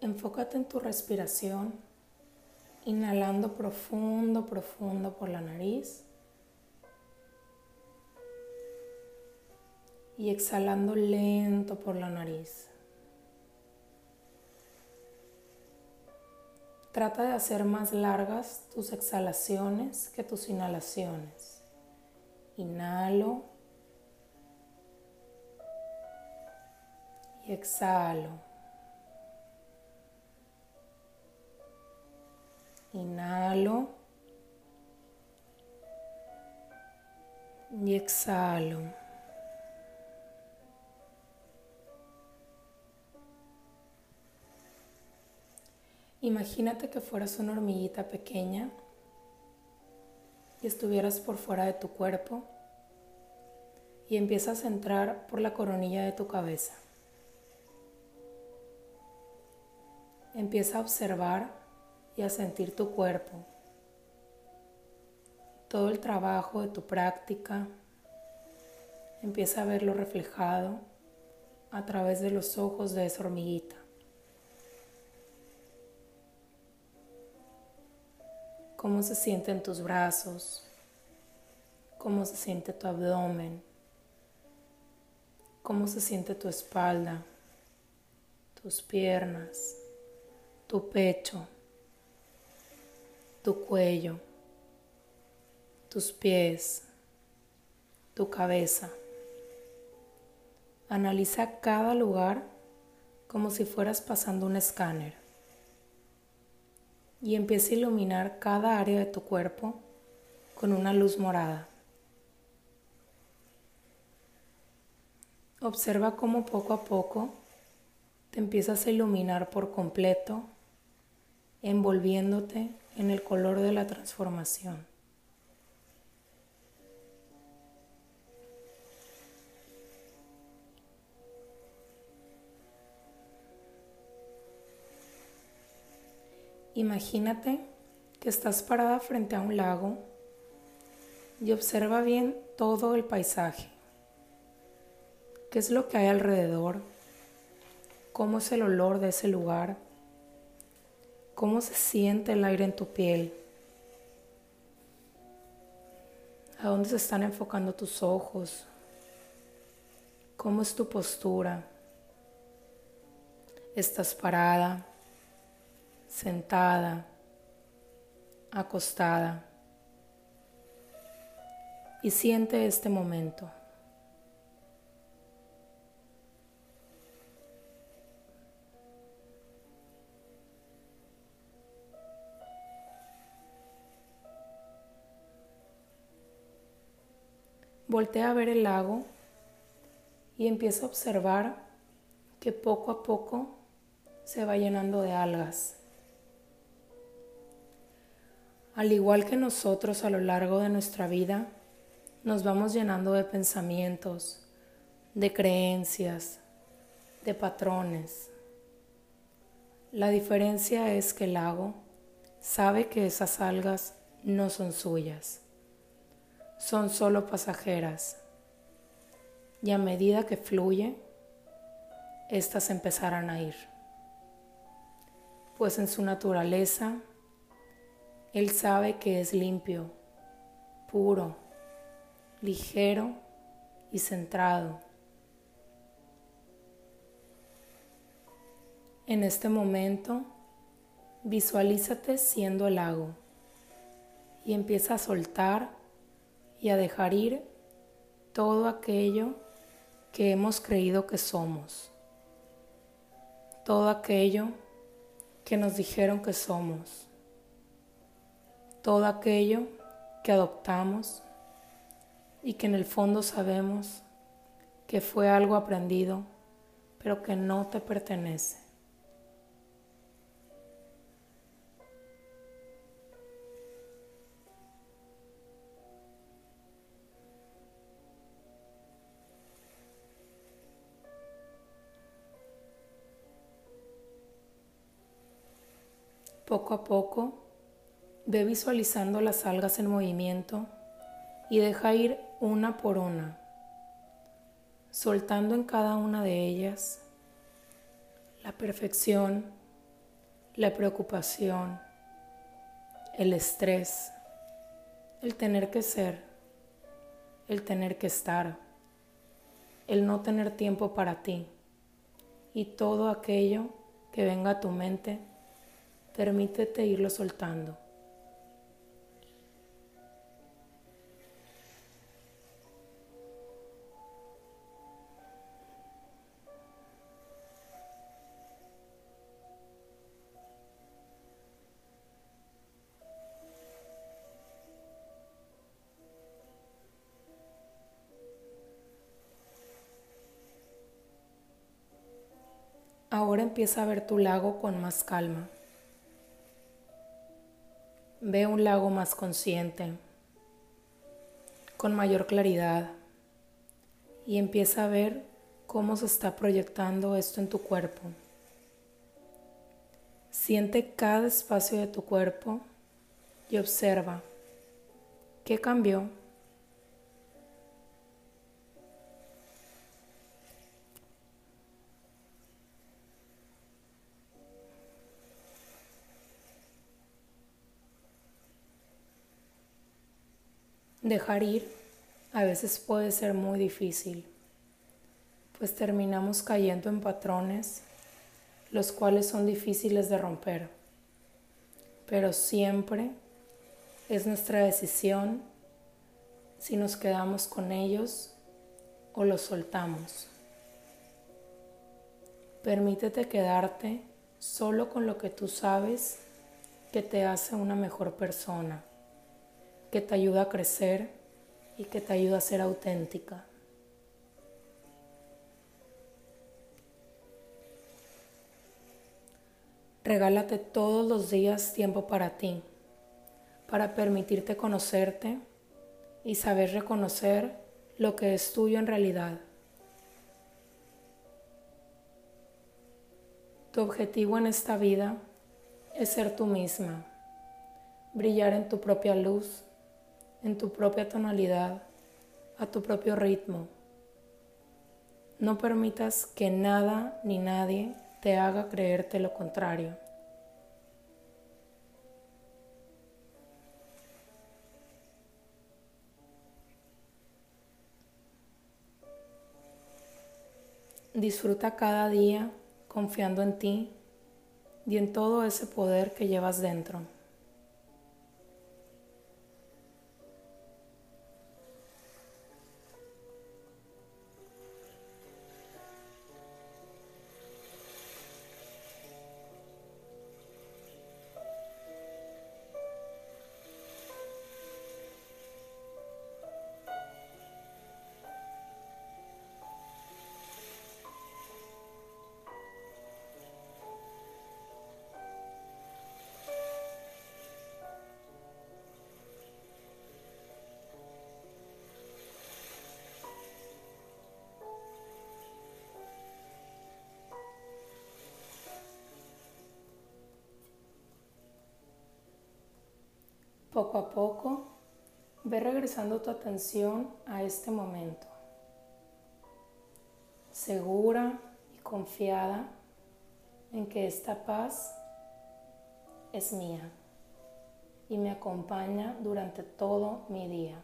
Enfócate en tu respiración, inhalando profundo, profundo por la nariz y exhalando lento por la nariz. Trata de hacer más largas tus exhalaciones que tus inhalaciones. Inhalo y exhalo. Inhalo y exhalo. Imagínate que fueras una hormiguita pequeña y estuvieras por fuera de tu cuerpo y empiezas a entrar por la coronilla de tu cabeza. Empieza a observar y a sentir tu cuerpo, todo el trabajo de tu práctica, empieza a verlo reflejado a través de los ojos de esa hormiguita. Cómo se sienten tus brazos, cómo se siente tu abdomen, cómo se siente tu espalda, tus piernas, tu pecho tu cuello, tus pies, tu cabeza. Analiza cada lugar como si fueras pasando un escáner y empieza a iluminar cada área de tu cuerpo con una luz morada. Observa cómo poco a poco te empiezas a iluminar por completo, envolviéndote en el color de la transformación. Imagínate que estás parada frente a un lago y observa bien todo el paisaje. ¿Qué es lo que hay alrededor? ¿Cómo es el olor de ese lugar? Cómo se siente el aire en tu piel, a dónde se están enfocando tus ojos, cómo es tu postura. Estás parada, sentada, acostada y siente este momento. Voltea a ver el lago y empieza a observar que poco a poco se va llenando de algas. Al igual que nosotros a lo largo de nuestra vida, nos vamos llenando de pensamientos, de creencias, de patrones. La diferencia es que el lago sabe que esas algas no son suyas son solo pasajeras y a medida que fluye, éstas empezarán a ir. Pues en su naturaleza, Él sabe que es limpio, puro, ligero y centrado. En este momento, visualízate siendo el lago y empieza a soltar y a dejar ir todo aquello que hemos creído que somos, todo aquello que nos dijeron que somos, todo aquello que adoptamos y que en el fondo sabemos que fue algo aprendido, pero que no te pertenece. Poco a poco, ve visualizando las algas en movimiento y deja ir una por una, soltando en cada una de ellas la perfección, la preocupación, el estrés, el tener que ser, el tener que estar, el no tener tiempo para ti y todo aquello que venga a tu mente, permítete irlo soltando. Ahora empieza a ver tu lago con más calma. Ve un lago más consciente, con mayor claridad y empieza a ver cómo se está proyectando esto en tu cuerpo. Siente cada espacio de tu cuerpo y observa qué cambió Dejar ir a veces puede ser muy difícil, pues terminamos cayendo en patrones los cuales son difíciles de romper, pero siempre es nuestra decisión si nos quedamos con ellos o los soltamos. Permítete quedarte solo con lo que tú sabes que te hace una mejor persona que te ayuda a crecer y que te ayuda a ser auténtica. Regálate todos los días tiempo para ti, para permitirte conocerte y saber reconocer lo que es tuyo en realidad. Tu objetivo en esta vida es ser tú misma, brillar en tu propia luz en tu propia tonalidad, a tu propio ritmo. No permitas que nada ni nadie te haga creerte lo contrario. Disfruta cada día confiando en ti y en todo ese poder que llevas dentro. Poco a poco, ve regresando tu atención a este momento, segura y confiada en que esta paz es mía y me acompaña durante todo mi día.